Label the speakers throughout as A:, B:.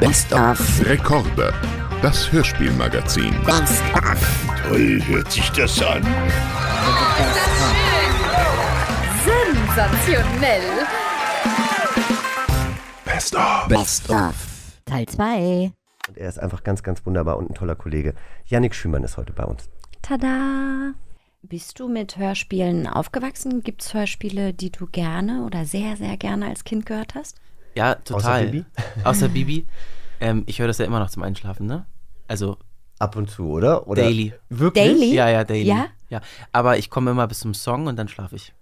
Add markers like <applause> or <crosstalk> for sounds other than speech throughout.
A: Best of.
B: Rekorde. Das Hörspielmagazin.
A: Best of.
C: Toll hört sich das an.
D: Sensationell.
B: Best of.
A: Best of.
D: Teil 2.
E: Und er ist einfach ganz, ganz wunderbar und ein toller Kollege. Yannick Schümann ist heute bei uns.
D: Tada. Bist du mit Hörspielen aufgewachsen? Gibt es Hörspiele, die du gerne oder sehr, sehr gerne als Kind gehört hast?
F: Ja, total.
E: Bibi?
F: Außer <laughs> Bibi. Ähm, ich höre das ja immer noch zum Einschlafen, ne? Also
E: Ab und zu, oder? oder
F: Daily.
E: Wirklich?
D: Daily?
F: Ja, ja, daily.
D: Ja?
F: ja. Aber ich komme immer bis zum Song und dann schlafe ich.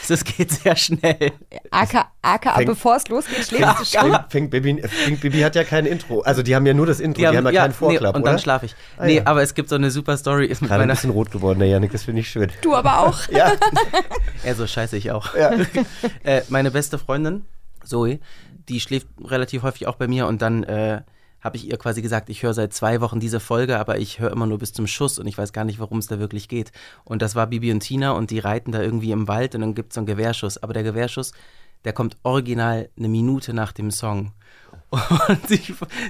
F: Also es geht sehr schnell.
D: Aka, aka
E: Fängt-
D: bevor es losgeht, schläfst du schon?
E: Fängt, fängt Bibi, fängt Bibi hat ja kein Intro. Also die haben ja nur das Intro, die, haben ja keinen Vorklapp,
F: nee, und dann schlafe ich.
E: Ah,
F: nee,
E: ja.
F: aber es gibt so eine super Story. Ist mit
E: Gerade ein
F: meiner,
E: bisschen rot geworden, der Yannick, das finde ich schön.
D: Du aber auch.
E: Ja, <laughs>
F: ja, so scheiße ich auch.
E: ja. <laughs>
F: äh, meine beste Freundin, Zoe, die schläft relativ häufig auch bei mir und dann äh, habe ich ihr quasi gesagt, ich höre seit zwei Wochen diese Folge, aber ich höre immer nur bis zum Schuss und ich weiß gar nicht, worum es da wirklich geht. Und das war Bibi und Tina und die reiten da irgendwie im Wald und dann gibt es so einen Gewehrschuss. Aber der Gewehrschuss, der kommt original eine Minute nach dem Song. <laughs> Und sie,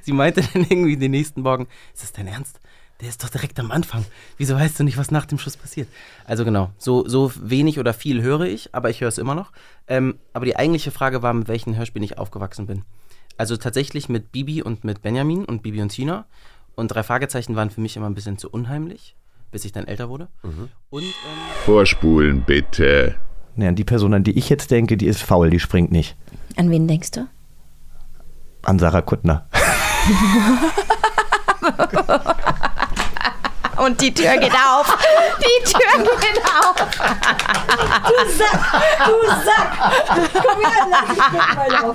F: sie meinte dann irgendwie den nächsten Morgen, ist das dein Ernst? Der ist doch direkt am Anfang. Wieso weißt du nicht, was nach dem Schuss passiert? Also genau, so, so wenig oder viel höre ich, aber ich höre es immer noch. Ähm, aber die eigentliche Frage war, mit welchen Hörspielen ich aufgewachsen bin. Also tatsächlich mit Bibi und mit Benjamin und Bibi und Tina. Und drei Fragezeichen waren für mich immer ein bisschen zu unheimlich, bis ich dann älter wurde. Und ähm,
B: Vorspulen bitte.
G: Ja, die Person, an die ich jetzt denke, die ist faul, die springt nicht.
D: An wen denkst du?
G: An Sarah Kuttner. <laughs> <laughs>
D: Und die Tür geht auf. <laughs> Die Tür geht auf.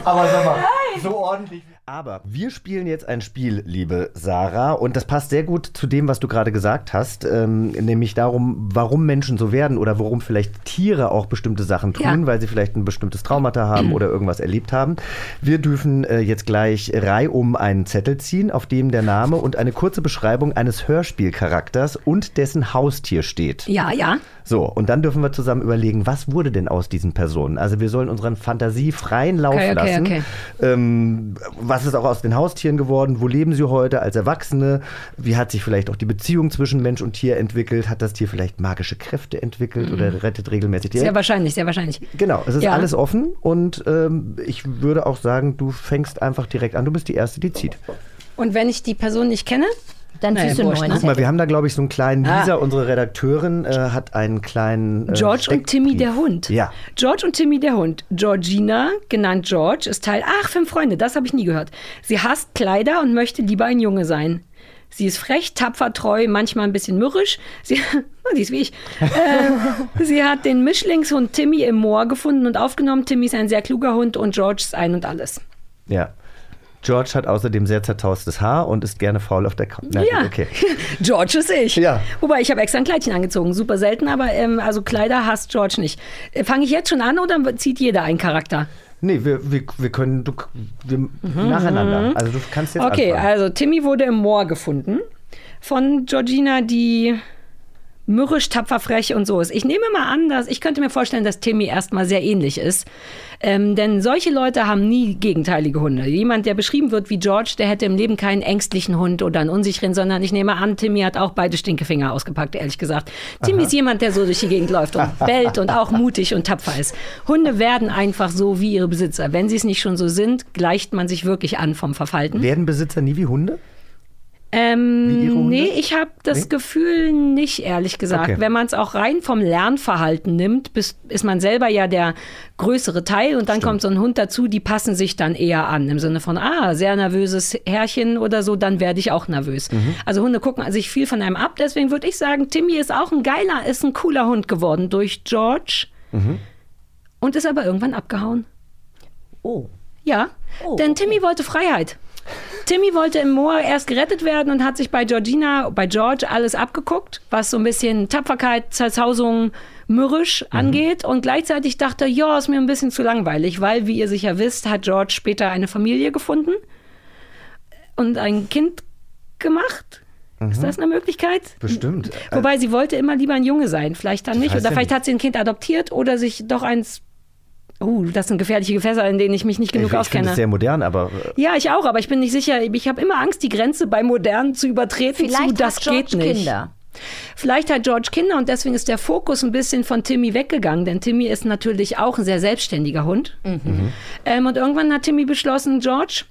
E: Aber sag mal, so ordentlich. Aber wir spielen jetzt ein Spiel, liebe Sarah, und das passt sehr gut zu dem, was du gerade gesagt hast, ähm, nämlich darum, warum Menschen so werden oder warum vielleicht Tiere auch bestimmte Sachen tun,
D: Ja.
E: weil sie vielleicht ein bestimmtes Traumata haben oder irgendwas erlebt haben. Wir dürfen äh, jetzt gleich reihum einen Zettel ziehen, auf dem der Name und eine kurze Beschreibung eines Hörspielcharakters und dessen Haustier steht.
D: Ja, ja.
E: So, und dann dürfen wir zusammen überlegen, was wurde denn aus diesen Personen? Also wir sollen unseren Fantasie freien Lauf
D: Okay, okay,
E: lassen.
D: okay.
E: Ähm, was ist auch aus den Haustieren geworden? Wo leben sie heute als Erwachsene? Wie hat sich vielleicht auch die Beziehung zwischen Mensch und Tier entwickelt? Hat das Tier vielleicht magische Kräfte entwickelt oder rettet regelmäßig Tiere?
D: Mhm. Sehr wahrscheinlich, sehr wahrscheinlich.
E: Genau, es ist
D: Ja.
E: alles offen und ähm, ich würde auch sagen, du fängst einfach direkt an. Du bist die Erste, die zieht.
D: Und wenn ich die Person nicht kenne,
H: Dann
D: Naja,
H: ziehst du einen
D: wurscht,
H: neuen
D: ne?
E: Guck mal, wir haben da, glaube ich, so einen kleinen
D: Ah.
E: Lisa, unsere Redakteurin, äh, hat einen kleinen. Äh,
D: George und Timmy der Hund.
E: Ja.
D: George und Timmy der Hund. Georgina, genannt George, ist Teil. Ach, fünf Freunde, das habe ich nie gehört. Sie hasst Kleider und möchte lieber ein Junge sein. Sie ist frech, tapfer, treu, manchmal ein bisschen mürrisch. Sie, <laughs> oh, die ist wie ich. Äh, sie hat den Mischlingshund Timmy im Moor gefunden und aufgenommen. Timmy ist ein sehr kluger Hund und George ist ein und alles.
E: Ja. George hat außerdem sehr zerzaustes Haar und ist gerne faul auf der Couch.
D: Ja.
E: Okay. <laughs>
D: George ist ich.
E: Ja.
D: Wobei, ich habe extra ein Kleidchen angezogen. Super selten, aber ähm, also Kleider hasst George nicht. Äh, Fange ich jetzt schon an oder zieht jeder einen Charakter?
E: Nee, wir, wir, wir können du, wir, nacheinander. Also du kannst jetzt
D: Mhm, Okay,
E: anfangen.
D: also Timmy wurde im Moor gefunden von Georgina, die mürrisch, tapfer, frech und so ist. Ich nehme mal an, dass ich könnte mir vorstellen, dass Timmy erstmal sehr ähnlich ist. Ähm, denn solche Leute haben nie gegenteilige Hunde. Jemand, der beschrieben wird wie George, der hätte im Leben keinen ängstlichen Hund oder einen unsicheren, sondern ich nehme an, Timmy hat auch beide Stinkefinger ausgepackt, ehrlich gesagt. Timmy ist jemand, der so durch die Gegend läuft und <laughs> bellt und auch mutig und tapfer ist. Hunde werden einfach so wie ihre Besitzer. Wenn sie es nicht schon so sind, gleicht man sich wirklich an vom Verfalten.
E: Werden Besitzer nie wie Hunde?
D: Ähm, nee, ich habe das
E: Nee?
D: Gefühl nicht, ehrlich gesagt.
E: Okay.
D: Wenn man es auch rein vom Lernverhalten nimmt, bis, ist man selber ja der größere Teil und dann kommt so ein Hund dazu, die passen sich dann eher an. Im Sinne von, ah, sehr nervöses Herrchen oder so, dann werde ich auch nervös.
E: Mhm.
D: Also Hunde gucken sich viel von einem ab. Deswegen würde ich sagen, Timmy ist auch ein geiler, ist ein cooler Hund geworden durch George
E: Mhm.
D: und ist aber irgendwann abgehauen.
H: Oh.
D: Ja, denn Timmy wollte Freiheit. Timmy wollte im Moor erst gerettet werden und hat sich bei Georgina, bei George alles abgeguckt, was so ein bisschen Tapferkeit, Zerzausung, mürrisch angeht. Und gleichzeitig dachte ja, ist mir ein bisschen zu langweilig, weil, wie ihr sicher wisst, hat George später eine Familie gefunden und ein Kind gemacht. Ist das eine Möglichkeit?
E: Bestimmt.
D: Wobei sie wollte immer lieber ein Junge sein. Vielleicht dann nicht. Oder vielleicht hat sie ein Kind adoptiert oder sich doch eins Oh, das sind gefährliche Gewässer, in denen ich mich nicht genug
E: ich ich finde
D: auskenne.
E: es sehr modern, aber äh,
D: Ja, ich auch, aber ich bin nicht sicher. Ich habe immer Angst, die Grenze bei modern zu übertreten. zu,
H: Vielleicht
D: das
H: hat George
D: geht nicht.
H: Kinder.
D: Vielleicht hat George Kinder und deswegen ist der Fokus ein bisschen von Timmy weggegangen, denn Timmy ist natürlich auch ein sehr selbstständiger Hund. Ähm, und irgendwann hat Timmy beschlossen, George,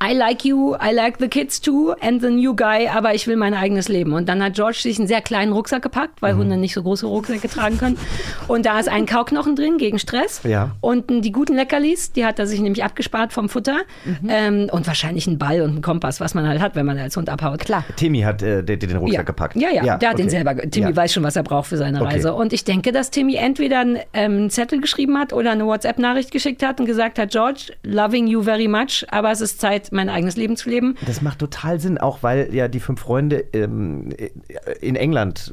D: I like you, I like the kids too and the new guy, aber ich will mein eigenes Leben. Und dann hat George sich einen sehr kleinen Rucksack gepackt, weil Hunde nicht so große Rucksäcke tragen können. Und da ist ein Kauknochen drin gegen Stress.
E: Ja.
D: Und die guten Leckerlis, die hat er sich nämlich abgespart vom Futter. Ähm, und wahrscheinlich einen Ball und einen Kompass, was man halt hat, wenn man als Hund abhaut.
H: Klar.
E: Timmy hat äh, den, den Rucksack
D: Ja.
E: gepackt.
D: Ja, ja, der hat den
E: okay.
D: selber. ge- Timmy
E: Ja.
D: weiß schon, was er braucht für seine
E: Okay.
D: Reise. Und ich denke, dass Timmy entweder einen, ähm, einen Zettel geschrieben hat oder eine WhatsApp-Nachricht geschickt hat und gesagt hat, George, loving you very much, aber es ist Zeit, mein eigenes Leben zu leben.
E: Das macht total Sinn, auch weil ja die fünf Freunde ähm, in England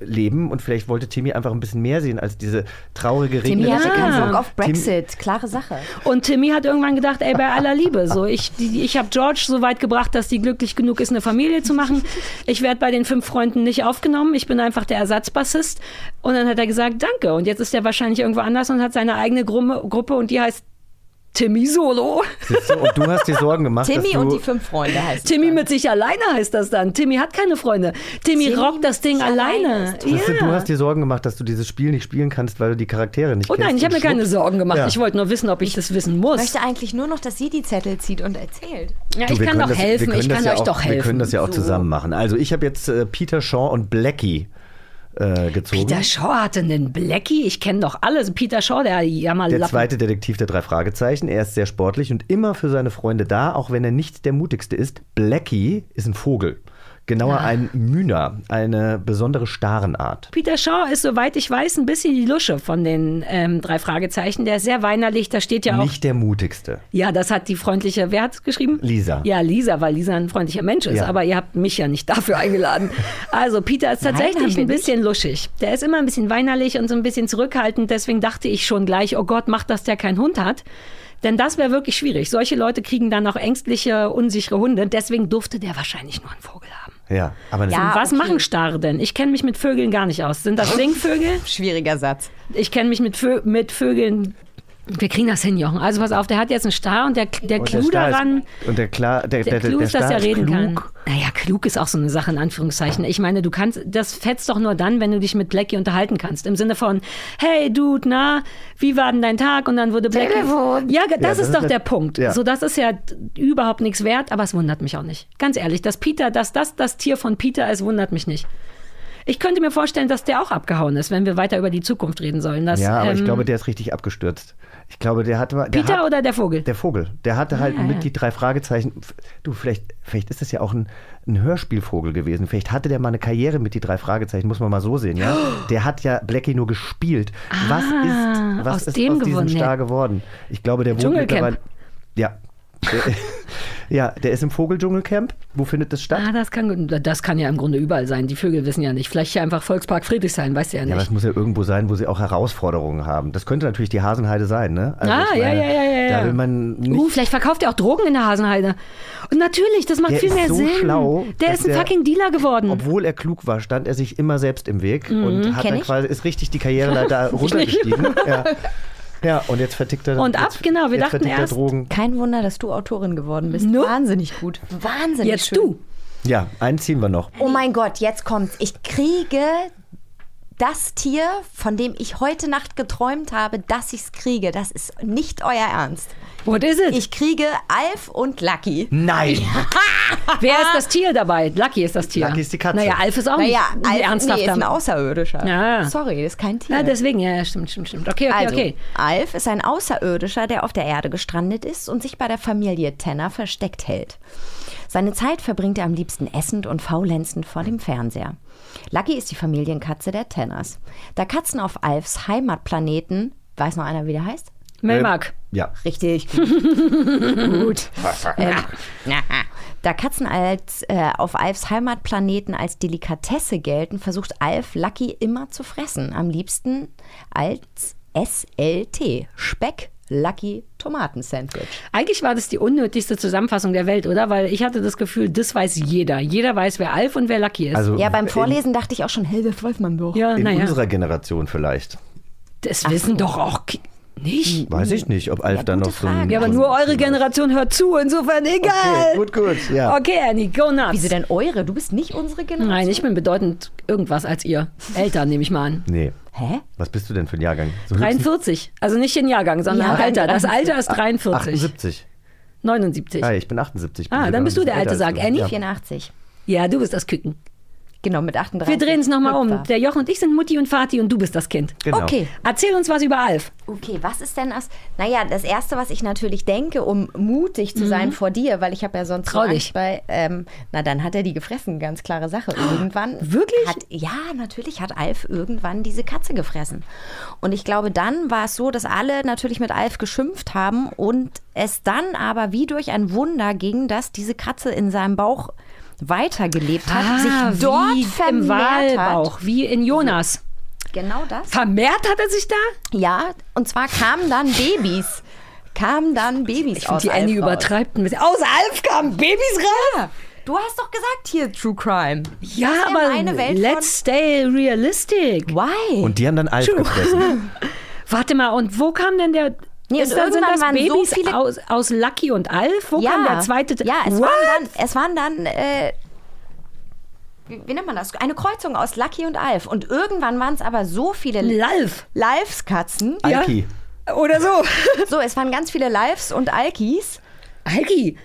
E: leben und vielleicht wollte Timmy einfach ein bisschen mehr sehen als diese traurige
H: Timmy
E: Regel.
H: hatte keinen Bock auf
E: Tim-
H: Brexit. Klare Sache.
D: Und Timmy hat irgendwann gedacht, ey, bei aller Liebe, so ich, die, ich habe George so weit gebracht, dass die glücklich genug ist, eine Familie zu machen. Ich werde bei den fünf Freunden nicht aufgenommen. Ich bin einfach der Ersatzbassist. Und dann hat er gesagt, danke. Und jetzt ist er wahrscheinlich irgendwo anders und hat seine eigene Gruppe und die heißt Timmy Solo.
E: Du? Und du hast dir Sorgen gemacht,
H: Timmy
E: dass du
H: und die fünf Freunde heißt es
D: Timmy
H: dann.
D: mit sich alleine heißt das dann. Timmy hat keine Freunde. Timmy,
H: Timmy
D: rockt das Ding
H: alleine
D: alleine. Ja.
E: du hast dir Sorgen gemacht, dass du dieses Spiel nicht spielen kannst, weil du die Charaktere nicht
D: Oh
E: kennst.
D: nein, ich habe mir keine. Sorgen gemacht.
E: Ja.
D: Ich wollte nur wissen, ob ich das wissen muss.
H: Ich möchte eigentlich nur noch, dass sie die Zettel zieht und erzählt.
D: Ja,
E: Du,
D: ich kann doch
E: das-
D: helfen. Ich kann
E: ja
D: euch
E: auch,
D: doch helfen.
E: Wir können das ja auch
D: So.
E: zusammen machen. Also ich habe jetzt äh, Peter Shaw und Blackie äh, gezogen.
D: Peter Shaw hatte einen Blackie. Ich kenne doch alles. Peter Shaw, der Jammerlappen.
E: Der zweite Detektiv der drei Fragezeichen. Er ist sehr sportlich und immer für seine Freunde da, auch wenn er nicht der mutigste ist. Blackie ist ein Vogel. Genauer ein Mühner, eine besondere Starenart.
D: Peter Shaw ist, soweit ich weiß, ein bisschen die Lusche von den ähm, drei Fragezeichen. Der ist sehr weinerlich. Da steht ja auch.
E: Nicht der mutigste.
D: Ja, das hat die freundliche. Wer hat es geschrieben?
E: Lisa.
D: Ja, Lisa, weil Lisa ein freundlicher Mensch ist.
E: Ja.
D: Aber ihr habt mich ja nicht dafür eingeladen. <laughs> Also, Peter ist
H: Nein,
D: tatsächlich
H: wir
D: ein bisschen luschig. Der ist immer ein bisschen weinerlich und so ein bisschen zurückhaltend. Deswegen dachte ich schon gleich, oh Gott, macht das der keinen Hund hat. Denn das wäre wirklich schwierig. Solche Leute kriegen dann auch ängstliche, unsichere Hunde. Deswegen durfte der wahrscheinlich nur einen Vogel haben.
E: Ja, aber das
H: Ja.
D: Und was
H: okay.
D: machen Starre denn? Ich kenne mich mit Vögeln gar nicht aus. Sind das Singvögel?
H: Schwieriger Satz.
D: Ich kenne mich mit, Vö mit Vögeln. Wir kriegen das hin, Jochen. Also pass auf, der hat jetzt einen Star und der, der
E: und der
D: Clou
E: Star
D: daran.
E: Ist, und der, klar, der,
D: Der
E: der,
D: Clou
E: der
D: ist, dass er reden kann.
E: klug.
D: Naja, klug ist auch so eine Sache in Anführungszeichen. Ich meine, du kannst, das fetzt doch nur dann, wenn du dich mit Blackie unterhalten kannst. Im Sinne von, hey Dude, na, wie war denn dein Tag? Und dann wurde Blackie.
H: Telefon.
D: Ja, das,
E: das
D: ist
E: ist
D: doch
E: der-
D: der Punkt.
E: ja.
D: So, das ist ja überhaupt nichts wert, aber es wundert mich auch nicht. Ganz ehrlich, dass Peter, dass das das Tier von Peter ist, wundert mich nicht. Ich könnte mir vorstellen, dass der auch abgehauen ist, wenn wir weiter über die Zukunft reden sollen. Dass,
E: Ja, aber ich
D: ähm,
E: glaube, der ist richtig abgestürzt. Ich glaube, der hat. Der
D: Peter
E: hat,
D: oder der Vogel?
E: Der Vogel. Der hatte halt
D: Ja,
E: mit
D: ja.
E: die drei Fragezeichen. Du, vielleicht, vielleicht ist das ja auch ein, ein Hörspielvogel gewesen. Vielleicht hatte der mal eine Karriere mit die drei Fragezeichen, muss man mal so sehen, ja? <gasps> Der hat ja Blackie nur gespielt. was ist, was
D: Ah, aus
E: ist
D: dem
E: aus diesem
D: gewonnen,
E: Star geworden? Ich glaube, der wohnt mittlerweile. Ja. <laughs> Ja, der ist im Vogeldschungelcamp. Wo findet das statt?
D: Ah, das kann, das kann ja im Grunde überall sein. Die Vögel wissen ja nicht. Vielleicht hier einfach Volkspark Friedrichshain, weißt du ja
E: Ja, aber
D: nicht.
E: es muss ja irgendwo sein, wo sie auch Herausforderungen haben. Das könnte natürlich die Hasenheide sein, ne? Also
D: Ah,
E: ich
D: ja, ja, ja, ja,
E: Da will man nicht
D: Uh, vielleicht verkauft er auch Drogen in der Hasenheide. Und natürlich, das macht
E: Der
D: viel
E: ist
D: mehr
E: so
D: Sinn.
E: schlau,
D: der ist ein
E: der-
D: fucking Dealer geworden.
E: Obwohl er klug war, stand er sich immer selbst im Weg
D: Mhm,
E: und hat dann quasi, ist richtig die Karriereleiter <laughs> runtergestiegen. ja. Ja, und jetzt vertickt er
D: Und ab,
E: jetzt,
D: genau, wir dachten
E: er
D: erst-
E: Drogen.
H: Kein Wunder, dass du Autorin geworden bist.
D: No.
H: Wahnsinnig gut. Wahnsinnig
D: Jetzt
H: schön.
D: du.
E: Ja, einen ziehen wir noch.
H: Oh mein Gott, jetzt kommt's. Ich kriege das Tier, von dem ich heute Nacht geträumt habe, dass ich's kriege. Das ist nicht euer Ernst.
D: What is it?
H: Ich kriege Alf und Lucky.
E: Nein! <laughs>
D: Wer ist das Tier dabei? Lucky ist das Tier.
E: Lucky ist die Katze.
D: Naja, Alf ist auch
H: Naja,
D: nicht
H: Alf
D: ein
H: nee,
D: ernsthafter.
H: ist ein Außerirdischer.
D: Ja.
H: Sorry, das ist kein Tier.
D: ja, deswegen, ja, ja, stimmt, stimmt, stimmt. Okay, okay,
H: also,
D: okay.
H: Alf ist ein Außerirdischer, der auf der Erde gestrandet ist und sich bei der Familie Tenner versteckt hält. Seine Zeit verbringt er am liebsten essend und faulenzend vor dem Fernseher. Lucky ist die Familienkatze der Tenners. Da Katzen auf Alfs Heimatplaneten, weiß noch einer, wie der heißt?
D: Melmark.
E: Ja.
H: Richtig <laughs> gut. gut. <laughs> Ähm, <laughs> da Katzen als, äh, auf Alfs Heimatplaneten als Delikatesse gelten, versucht Alf Lucky immer zu fressen. Am liebsten als SLT. Speck Lucky Tomatensandwich.
D: Eigentlich war das die unnötigste Zusammenfassung der Welt, oder? Weil ich hatte das Gefühl, das weiß jeder. Jeder weiß, wer Alf und wer Lucky ist.
E: Also
H: Ja, beim
E: in-
H: Vorlesen dachte ich auch schon, hey, das weiß man doch.
D: ja,
E: In
D: naja.
E: unserer Generation vielleicht.
D: Das wissen doch auch Ki- nicht.
E: Weiß ich nicht, ob Alf
H: Ja,
E: dann noch so ein.
D: Ja, aber nur eure Generation hört zu, insofern egal.
E: Okay, gut, gut. Ja.
D: Okay, Annie, go nuts.
H: Wieso denn eure? Du bist nicht unsere Generation.
D: Nein, ich bin bedeutend irgendwas als ihr. Älter, nehme ich mal an.
E: Nee.
H: Hä?
E: Was bist du denn für ein Jahrgang? So höchstens
D: 43. Also nicht den Jahrgang, sondern
H: Ja,
D: Alter. Das
H: 43.
D: Alter ist 43.
E: 78.
D: 79.
E: Ja, ich bin 78. Bin
D: Ah, dann bist du der alte
E: du.
D: Annie?
E: Ja.
H: 84.
D: Ja, du bist das Küken.
H: Genau, mit 38.
D: Wir drehen es nochmal um. Der Jochen und ich sind Mutti und Vati und du bist das Kind.
E: Genau.
H: Okay.
D: Erzähl uns was über Alf.
H: Okay, was ist denn das? Naja, das Erste, was ich natürlich denke, um mutig zu sein vor dir, weil ich habe ja sonst so
D: Mhm. Trau dich.
H: Angst bei, ähm, na dann hat er die gefressen, ganz klare Sache. Irgendwann
D: Wirklich?
H: Hat, ja, natürlich hat Alf irgendwann diese Katze gefressen. Und ich glaube, dann war es so, dass alle natürlich mit Alf geschimpft haben und es dann aber wie durch ein Wunder ging, dass diese Katze in seinem Bauch weitergelebt hat, sich dort
D: Ah, wie
H: vermehrt
D: im Wahlbauch,
H: hat.
D: wie in Jonas.
H: Genau das.
D: Vermehrt hat er sich da?
H: Ja, und zwar kamen dann Babys. Kamen dann Babys
D: Ich
H: aus
D: finde, die Annie übertreibt ein bisschen. Aus Alf kamen Babys raus?
H: Du hast doch gesagt hier True Crime.
D: Ja,
H: ja
D: aber
H: meine Welt
D: let's stay realistic.
H: Why?
E: Und die haben dann Alf gefressen.
D: Warte mal, und wo kam denn der...
H: Nee,
D: ist
H: und
D: da, sind
H: irgendwann
D: das
H: waren so
D: Babys
H: viele-
D: aus, aus Lucky und Alf? Wo
H: ja,
D: kam der zweite?
H: Ja, es
D: What?
H: waren dann, es waren dann äh, wie, wie nennt man das? Eine Kreuzung aus Lucky und Alf. Und irgendwann waren es aber so viele
D: Lalf.
H: Lives-Katzen.
E: Alki.
D: Oder so. <laughs>
H: So, es waren ganz viele Lives und Alkis.
D: Alki.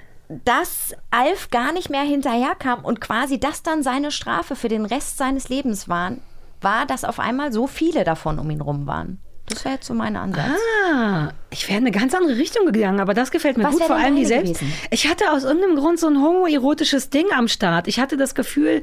H: dass Alf gar nicht mehr hinterherkam und quasi das dann seine Strafe für den Rest seines Lebens waren, war, dass auf einmal so viele davon um ihn rum waren. Das wäre jetzt so mein Ansatz.
D: Ah, ich wäre in eine ganz andere Richtung gegangen, aber das gefällt mir
H: Was
D: gut, vor allem die Selbst.
H: gewesen?
D: Ich hatte aus irgendeinem Grund so ein homoerotisches Ding am Start. Ich hatte das Gefühl,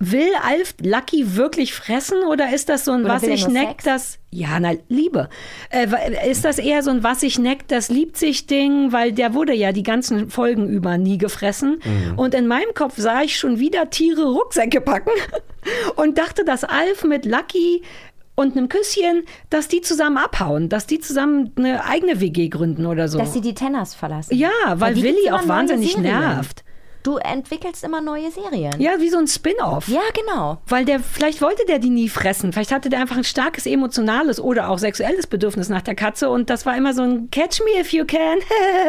D: will Alf Lucky wirklich fressen oder ist das so ein
H: Oder
D: was ich
H: nur
D: neck,
H: Sex?
D: das ja, na Liebe. Äh, ist das eher so ein was ich neck, das liebt sich Ding, weil der wurde ja die ganzen Folgen über nie gefressen und in meinem Kopf sah ich schon wieder Tiere Rucksäcke packen <laughs> und dachte, dass Alf mit Lucky und einem Küsschen, dass die zusammen abhauen, dass die zusammen eine eigene WG gründen oder so.
H: Dass sie die Tenners verlassen.
D: ja, weil
H: gibt's
D: Willi auch wahnsinnig nervt.
H: Du entwickelst immer neue Serien.
D: Ja, wie so ein Spin-off.
H: Ja, genau.
D: Weil der, vielleicht wollte der die nie fressen. Vielleicht hatte der einfach ein starkes emotionales oder auch sexuelles Bedürfnis nach der Katze und das war immer so ein Catch me if you can.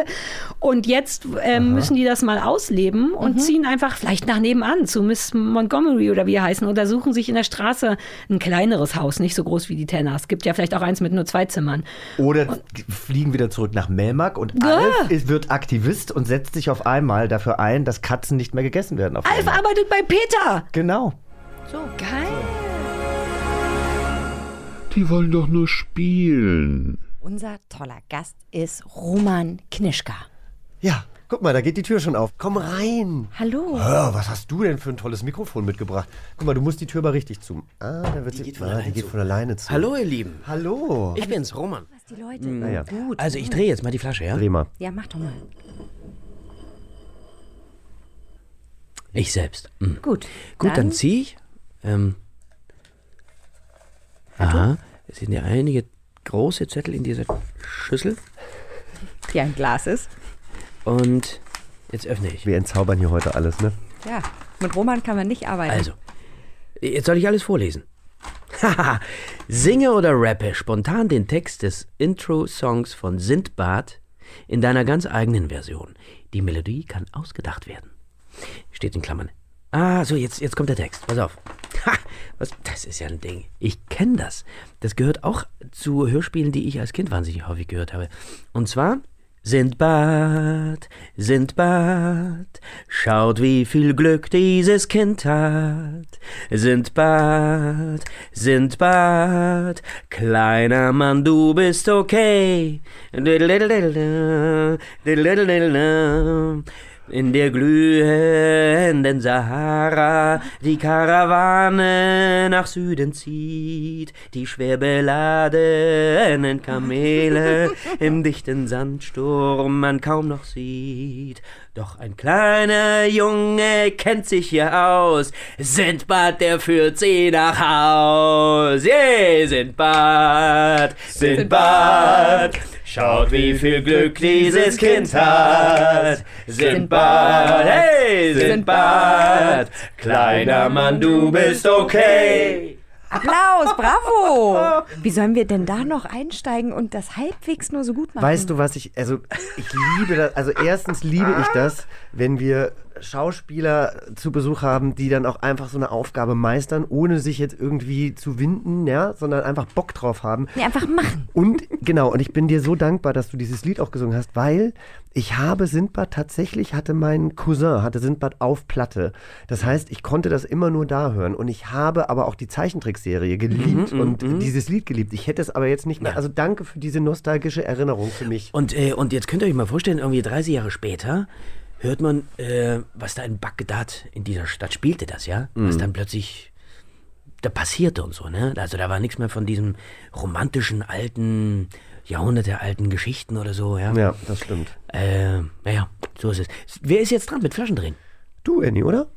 D: <laughs> und jetzt ähm, müssen die das mal ausleben und ziehen einfach vielleicht nach nebenan zu Miss Montgomery oder wie er heißen oder suchen sich in der Straße ein kleineres Haus, nicht so groß wie die Tenners. Gibt ja vielleicht auch eins mit nur zwei Zimmern.
E: Oder fliegen wieder zurück nach Melmark und Alf ist, wird Aktivist und setzt sich auf einmal dafür ein, dass Katzen nicht mehr gegessen werden. Auf
D: Alf
E: einmal.
D: arbeitet bei Peter.
E: Genau.
H: So.
D: Geil.
B: Die wollen doch nur spielen.
H: Unser toller Gast ist Roman Knischka.
E: Ja, guck mal, da geht die Tür schon auf. Komm rein.
H: Hallo.
E: Hör, was hast du denn für ein tolles Mikrofon mitgebracht? Guck mal, du musst die Tür aber richtig zu. Ah, da wird
A: Die
E: sie.
A: geht von
E: ah, die geht von alleine zu.
A: Hallo, ihr Lieben.
E: Hallo.
A: Ich bin's, Roman.
H: Die Leute.
E: Naja,
H: Gut.
A: Also, ich drehe jetzt mal die Flasche, ja?
E: dreh mal.
H: Ja, mach doch mal.
A: Ich selbst. Mhm.
H: Gut.
A: Gut, dann, ziehe ich. Ähm. Aha, es sind ja einige große Zettel in dieser Schüssel.
H: die ein Glas ist.
A: Und jetzt öffne ich.
E: Wir entzaubern hier heute alles, ne?
H: Ja, mit Roman kann man nicht arbeiten.
A: Also, jetzt soll ich alles vorlesen. Haha, singe oder rappe spontan den Text des Intro-Songs von Sindbad in deiner ganz eigenen Version. Die Melodie kann ausgedacht werden. Steht in Klammern. Ah, so, jetzt, jetzt kommt der Text. Pass auf. Ha, was, das ist ja ein Ding. Ich kenne das. Das gehört auch zu Hörspielen, die ich als Kind wahnsinnig häufig gehört habe. Und zwar Sindbad, Sindbad, schaut wie viel Glück dieses Kind hat. Sindbad, Sindbad, kleiner Mann, du bist okay. In der glühenden Sahara die Karawane nach Süden zieht, die schwer beladenen Kamele <laughs> im dichten Sandsturm man kaum noch sieht. Doch ein kleiner Junge kennt sich hier aus, Sindbad, der führt sie nach Haus. Yeah, Sindbad, Sindbad, schaut wie viel Glück dieses Kind hat. Sindbad, hey, Sindbad, kleiner Mann, du bist okay.
H: Applaus, bravo. <laughs> Wie sollen wir denn da noch einsteigen und das halbwegs nur so gut machen?
E: Weißt du, was ich, also ich liebe das, also erstens liebe ich das, wenn wir Schauspieler zu Besuch haben, die dann auch einfach so eine Aufgabe meistern, ohne sich jetzt irgendwie zu winden, ja, sondern einfach Bock drauf haben.
H: Nee, einfach machen.
E: Und genau, und ich bin dir so dankbar, dass du dieses Lied auch gesungen hast, weil ich habe Sindbad tatsächlich, hatte mein Cousin, hatte Sindbad auf Platte. Das heißt, ich konnte das immer nur da hören. Und ich habe aber auch die Zeichentrickserie geliebt und dieses Lied geliebt. Ich hätte es aber jetzt nicht mehr. Also danke für diese nostalgische Erinnerung für mich.
A: Und, äh, und jetzt könnt ihr euch mal vorstellen, irgendwie 30 Jahre später hört man, äh, was da in Bagdad, in dieser Stadt spielte das, ja? Was dann plötzlich da passierte und so, ne? Also da war nichts mehr von diesem romantischen, alten, jahrhundertealten Geschichten oder so, ja?
E: Ja, das stimmt.
A: Äh, naja, so ist es. Wer ist jetzt dran mit Flaschendrehen?
E: Du, Annie, oder?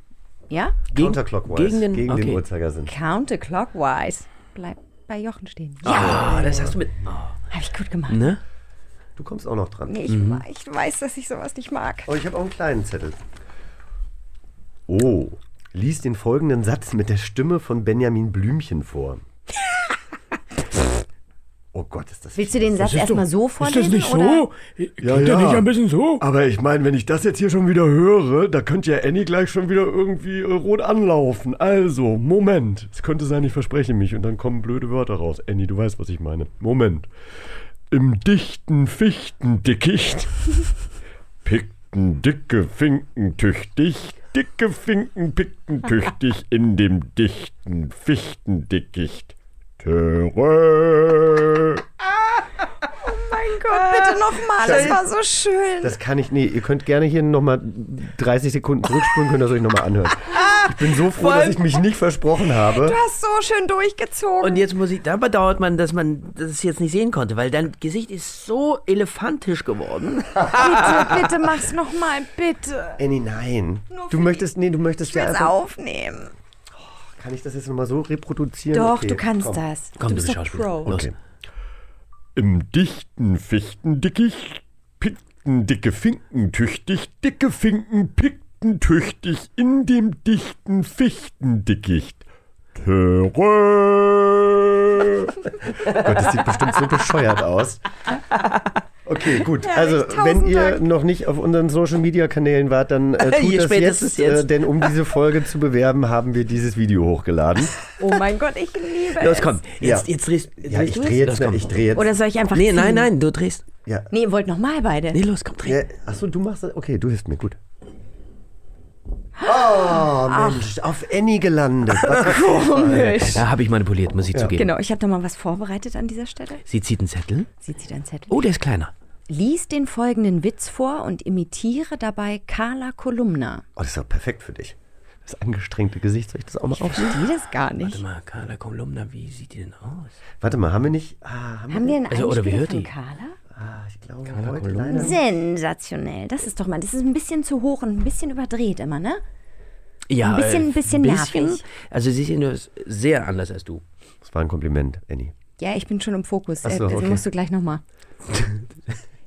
H: Ja?
A: Gegen-
E: Counterclockwise.
A: gegen den-
E: gegen
A: okay.
E: den Uhrzeigersinn.
H: Counterclockwise. Bleib bei Jochen stehen.
A: Ah, das hast du mit. Oh,
H: Habe ich gut gemacht.
A: ne?
E: Du kommst auch noch dran.
H: Nee, ich, ich weiß, dass ich sowas nicht mag.
E: Oh, ich habe auch einen kleinen Zettel. Oh, lies den folgenden Satz mit der Stimme von Benjamin Blümchen vor. <laughs> Oh Gott, ist das
H: Willst du den Satz erstmal so vorlesen?
B: Ist das nicht
H: oder?
B: so?
C: Ja,
B: Klingt
C: ja.
B: der nicht ein bisschen so?
C: Aber ich meine, wenn ich das jetzt hier schon wieder höre, da könnte ja Annie gleich schon wieder irgendwie äh, rot anlaufen. Also, Moment. Es könnte sein, ich verspreche mich und dann kommen blöde Wörter raus. Annie, du weißt, was ich meine. Moment. Im dichten Fichtendickicht pickten dicke Finken tüchtig, dicke Finken pickten tüchtig in dem dichten Fichtendickicht. Töre.
H: Mein Gott, bitte nochmal, das war so schön.
E: Das kann ich, nee, ihr könnt gerne hier nochmal 30 Sekunden zurückspulen, könnt ihr es euch nochmal anhören. Ich bin so froh, dass ich mich nicht versprochen habe.
H: Du hast so schön durchgezogen.
A: Und jetzt muss ich, da bedauert man, dass man das jetzt nicht sehen konnte, weil dein Gesicht ist so elefantisch geworden. <laughs>
H: bitte, bitte mach's nochmal, bitte.
E: Annie, nein.
H: Nur
E: Du
H: für
E: möchtest, nee, du möchtest
H: Ich
E: ja
H: will's
E: einfach.
H: aufnehmen.
E: Kann ich das jetzt nochmal so reproduzieren?
H: Doch,
E: Okay,
H: du kannst
E: komm.
H: das.
A: Komm,
H: du bist
A: Schauspieler.
H: Pro.
E: Okay.
C: Im dichten Fichtendickicht pickten dicke Finken tüchtig, dicke Finken pickten tüchtig in dem dichten Fichtendickicht. Töre. <laughs>
E: Gott, das sieht bestimmt so bescheuert aus. <laughs> Okay, gut. Also,
H: Herrlich,
E: wenn ihr
H: Dank.
E: noch nicht auf unseren Social Media Kanälen wart, dann äh, <laughs> tut
A: Je
E: das jetzt,
A: jetzt.
E: Äh, denn um diese <laughs> Folge zu bewerben, haben wir dieses Video hochgeladen.
H: Oh mein Gott, ich liebe
A: Los,
H: es.
A: komm. Jetzt,
E: Ja.
A: jetzt drehst,
E: Ja,
A: drehst
E: ich
A: du es?
E: drehe jetzt, ich drehe jetzt.
H: Oder soll ich einfach
A: Nee,
H: ziehen?
A: nein, nein, du drehst.
E: ja.
H: Nee, ihr wollt nochmal beide.
A: Nee, los, komm, dreh.
E: Ja, achso, du machst das. Okay, du hilfst mir, gut. Oh, Mensch, auf Annie gelandet. <laughs>
H: Komisch.
A: Da habe ich manipuliert, muss ich zugeben.
H: Genau, ich habe da mal was vorbereitet an dieser Stelle.
A: Sie zieht einen Zettel.
H: Sie zieht einen Zettel.
A: Oh, der ist kleiner.
H: Lies den folgenden Witz vor und imitiere dabei Carla Kolumna.
E: Oh, das ist doch perfekt für dich. Das angestrengte Gesicht, soll ich das auch mal
H: Ich
E: aufnehmen?
H: verstehe das gar
A: Warte
H: nicht.
A: mal, Carla Kolumna, wie sieht die denn aus?
E: Warte mal, haben wir nicht. Ah, haben,
H: Haben wir einen
A: Also, oder wie hört
H: von
A: die?
H: Carla?
E: Ah, ich glaube,
A: Carla
E: heute leider.
H: Sensationell. Das ist doch mal, das ist ein bisschen zu hoch und ein bisschen überdreht immer, ne?
A: Ja,
H: Ein bisschen-
A: äh,
H: ein bisschen nervig.
A: Also sie sehen das sehr anders als du.
E: Das war ein Kompliment, Annie.
H: Ja, ich bin schon im Fokus.
E: Ach so,
H: äh, das
E: okay.
H: musst du gleich nochmal.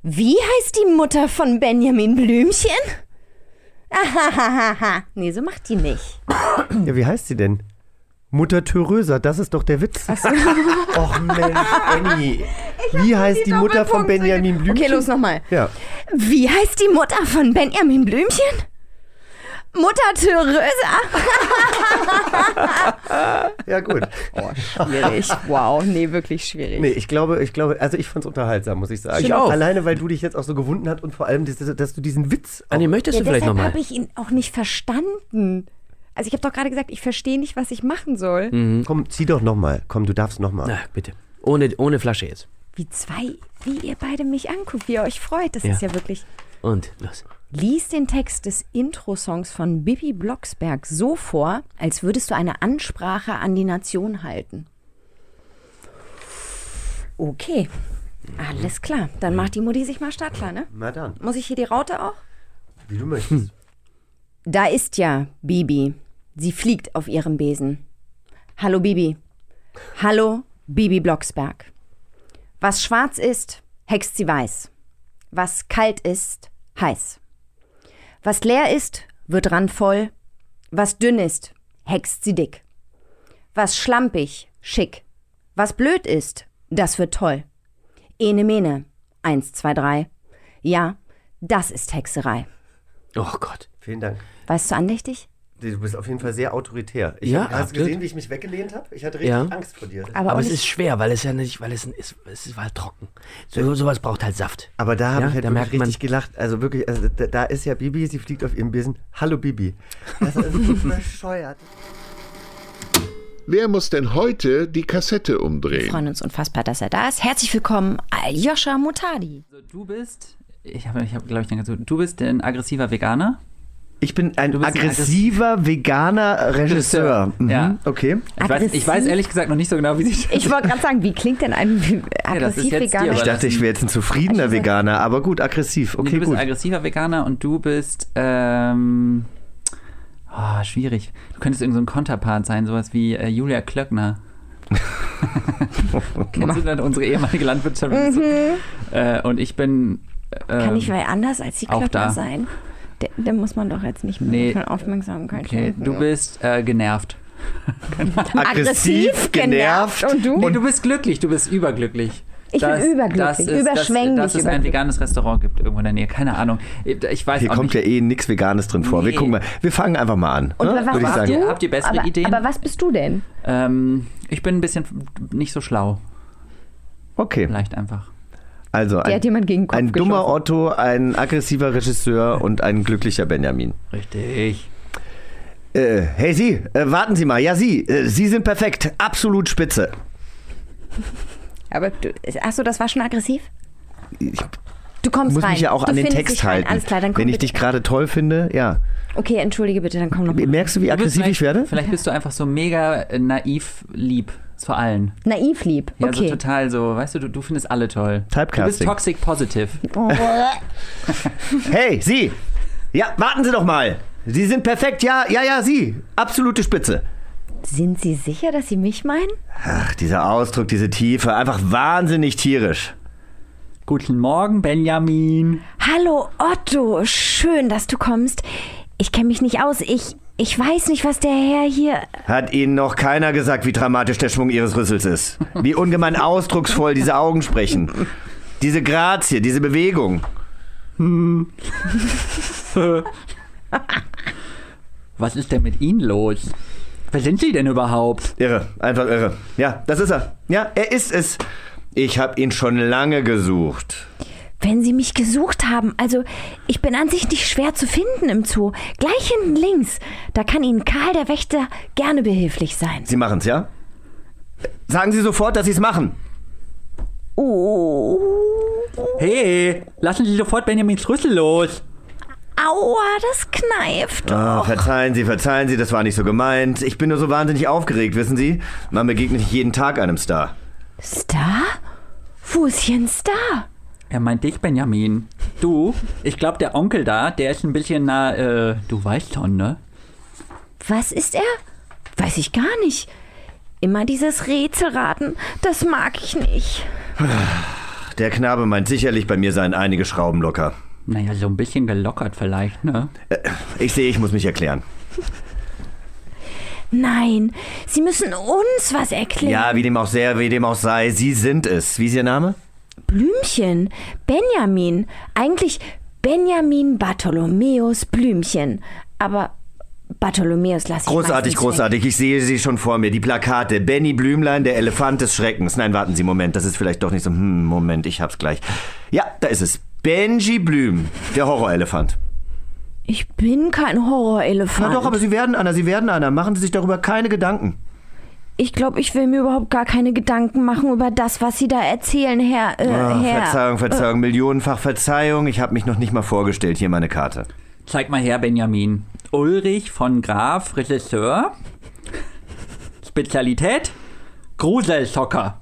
H: Wie heißt die Mutter von Benjamin Blümchen? Ahahaha. nee, so macht die nicht.
E: Ja, wie heißt sie denn? Mutter Theresa, das ist doch der Witz. Och Mensch, Annie. Wie heißt die, Mutter von Benjamin Blümchen?
H: Okay, los nochmal.
E: Ja.
H: Wie heißt die Mutter von Benjamin Blümchen? Mutter Theresa. <laughs>
E: Ja, gut.
H: Schwierig. Wow, nee, wirklich schwierig.
E: Nee, ich glaube, ich glaube, also ich fand es unterhaltsam, muss ich sagen.
A: Ich auch.
E: Alleine, weil du dich jetzt auch so gewunden hast und vor allem, dass, dass du diesen Witz.
A: Anni, möchtest
H: Ja,
A: du vielleicht
H: deshalb
A: nochmal?
H: habe ich ihn auch nicht verstanden. Also ich habe doch gerade gesagt, ich verstehe nicht, was ich machen soll.
A: Mhm.
E: komm, zieh doch nochmal. Komm, du darfst nochmal.
A: Na, bitte. Ohne, ohne Flasche jetzt.
H: Wie zwei, wie ihr beide mich anguckt, wie ihr euch freut. Das
A: Ja.
H: ist ja wirklich.
A: Und los.
H: Lies den Text des Intro-Songs von Bibi Blocksberg so vor, als würdest du eine Ansprache an die Nation halten. Okay, alles klar. Dann macht die Mutti sich mal startklar, ne?
E: Na dann,
H: Muss ich hier die Raute auch?
E: wie du möchtest. <laughs>
H: Da ist ja Bibi. Sie fliegt auf ihrem Besen. Hallo Bibi. Hallo Bibi Blocksberg. Was schwarz ist, hext sie weiß. Was kalt ist, heiß. Was leer ist, wird randvoll. Was dünn ist, hext sie dick. Was schlampig, Schick. Was blöd ist, das wird toll. Ene Mene. Eins, zwei, drei. Ja, das ist Hexerei.
A: Oh Gott.
E: Vielen Dank.
H: Weißt du andächtig?
E: Du bist auf jeden Fall sehr autoritär. Ich
A: Ja,
E: hab, hast du
A: absolut.
E: gesehen, wie ich mich weggelehnt habe? Ich hatte richtig
A: Ja.
E: Angst vor dir.
H: Aber,
A: Aber es ist schwer, weil es ja nicht, weil es, ist, es ist halt trocken. So, sowas braucht halt Saft.
E: Aber da habe
A: Ja,
E: ich halt
A: da merkt man-
E: richtig gelacht. Also wirklich, also da, da ist ja Bibi, sie fliegt auf ihrem Besen. Hallo Bibi. Das ist <laughs> bescheuert.
B: Wer muss denn heute die Kassette
H: wir
B: umdrehen?
H: freuen uns unfassbar, dass er da ist. Herzlich willkommen, Aljoscha Mutadi.
I: Also du bist, ich habe, ich hab, glaube ich, du bist ein aggressiver Veganer.
E: Ich bin ein
I: bist ein
E: aggressiver, veganer Regisseur. Mhm.
I: Ja.
E: Okay.
I: Ich weiß, ich weiß ehrlich gesagt noch nicht so genau, wie sich
H: Ich wollte gerade sagen, wie klingt denn ein
I: das
H: aggressiv
I: jetzt
H: Veganer?
I: dir,
E: Ich dachte, ich wäre jetzt ein zufriedener Veganer, aber gut, aggressiv.
I: Nee,
E: Okay,
I: du bist
E: gut.
I: ein aggressiver Veganer und du bist, ähm, oh, schwierig. Du könntest irgendein so ein Konterpart sein, sowas wie äh, Julia Klöckner. <laughs> Kennst du dann unsere ehemalige Landwirtschaft? Äh, und ich bin. Ähm,
H: Kann ich wer anders als die
I: auch
H: Klöckner
I: da.
H: sein? Da, da muss man doch jetzt nicht mehr
I: Nee.
H: viel Aufmerksamkeit
I: Okay,
H: schenken.
I: du bist äh, genervt.
E: Aggressiv, genervt.
H: Und du?
I: Nee, du bist glücklich, du bist überglücklich.
H: Ich bin überglücklich,
I: dass es,
H: überschwänglich
I: Dass, dass es ein veganes Restaurant gibt irgendwo in der Nähe. Keine Ahnung. Ich weiß
E: Hier
I: auch
E: kommt
I: nicht.
E: ja eh nichts Veganes drin vor. Wir
I: Nee.
E: gucken mal. Wir fangen einfach mal an.
H: Und
E: ne?
H: was
E: Würde ich
H: bist
E: sagen.
H: du?
I: Habt ihr bessere
H: aber,
I: Ideen?
H: Aber was bist du denn?
I: Ähm, ich bin ein bisschen nicht so schlau.
E: Okay,
I: Vielleicht einfach.
E: Also
H: Der
E: ein,
H: hat jemand gegen den Kopf
E: ein dummer
H: geschossen.
E: Otto, ein aggressiver Regisseur und ein glücklicher Benjamin.
I: Richtig.
E: Äh, hey Sie, äh, warten Sie mal. Ja, Sie, äh, Sie sind perfekt. Absolut spitze.
H: Aber du, achso, das war schon aggressiv?
E: Ich
H: Du kommst
E: muss
H: rein.
E: mich ja auch
H: du
E: an den Text halten.
H: Alles klar, dann komm
E: Wenn ich
H: bitte.
E: dich gerade toll finde, ja.
H: Okay, entschuldige bitte, dann komm noch mal.
E: Merkst du, wie
I: Du
E: aggressiv ich
I: vielleicht-
E: werde?
I: Vielleicht bist du einfach so mega naiv lieb. Zu allen.
H: Naiv lieb.
I: Ja, so
H: Okay.
I: total so, weißt du, du, du findest alle toll. Du bist
E: Typecasting.
I: toxic positive. <laughs> <laughs>
E: Hey, Sie! Ja, warten Sie doch mal. Sie sind perfekt. Ja, ja, ja, Sie. Absolute Spitze.
H: Sind Sie sicher, dass Sie mich meinen?
E: Ach, dieser Ausdruck, diese Tiefe, einfach wahnsinnig tierisch.
I: Guten Morgen, Benjamin.
H: Hallo Otto, schön, dass du kommst. Ich kenne mich nicht aus. Ich, ich weiß nicht, was der Herr hier.
E: Hat Ihnen noch keiner gesagt, wie dramatisch der Schwung Ihres Rüssels ist? Wie ungemein ausdrucksvoll diese Augen sprechen? Diese Grazie, diese Bewegung.
I: Was ist denn mit Ihnen los? Wer sind Sie denn überhaupt?
E: Irre, einfach irre. Ja, das ist er. Ja, er ist es. Ich habe ihn schon lange gesucht.
H: Wenn Sie mich gesucht haben, also ich bin an sich nicht schwer zu finden im Zoo. Gleich hinten links. Da kann Ihnen Karl der Wächter gerne behilflich sein.
E: Sie machen's, ja? Sagen Sie sofort, dass Sie es machen.
H: Oh.
I: Hey, lassen Sie sofort Benjamins Rüssel los.
H: Aua, das kneift.
E: Ah, verzeihen Sie, verzeihen Sie, das war nicht so gemeint. Ich bin nur so wahnsinnig aufgeregt, wissen Sie? Man begegnet nicht jeden Tag einem Star.
H: Star? Wo ist hier ein Star?
I: Er meint dich, Benjamin. Du, ich glaube, der Onkel da, der ist ein bisschen na, äh, du weißt schon, ne?
H: Was ist er? Weiß ich gar nicht. Immer dieses Rätselraten, das mag ich nicht.
E: Der Knabe meint sicherlich, bei mir seien einige Schrauben locker.
I: Naja, so ein bisschen gelockert vielleicht, ne?
E: Ich sehe, ich muss mich erklären.
H: Nein, Sie müssen uns was erklären.
E: Ja, wie dem auch sehr, wie dem auch sei, Sie sind es. Wie ist Ihr Name?
H: Blümchen, Benjamin. Eigentlich Benjamin Bartholomäus Blümchen. Aber Bartholomäus lasse ich
E: Großartig, großartig. Ich sehe sie schon vor mir. Die Plakate. Benny Blümlein, der Elefant des Schreckens. Nein, warten Sie, Moment. Das ist vielleicht doch nicht so. Hm, Moment, ich hab's gleich. Ja, da ist es. Benji Blüm, der Horrorelefant.
H: Ich bin kein Horrorelefant.
E: Na doch, aber Sie werden einer, Sie werden einer. Machen Sie sich darüber keine Gedanken.
H: Ich glaube, ich will mir überhaupt gar keine Gedanken machen über das, was Sie da erzählen, Herr. Äh,
E: Ah,
H: Herr.
E: Verzeihung, Verzeihung, millionenfach Verzeihung. Ich habe mich noch nicht mal vorgestellt. Hier meine Karte.
I: Zeig mal her, Benjamin. Ulrich von Graf, Regisseur. Spezialität? Gruselsocker.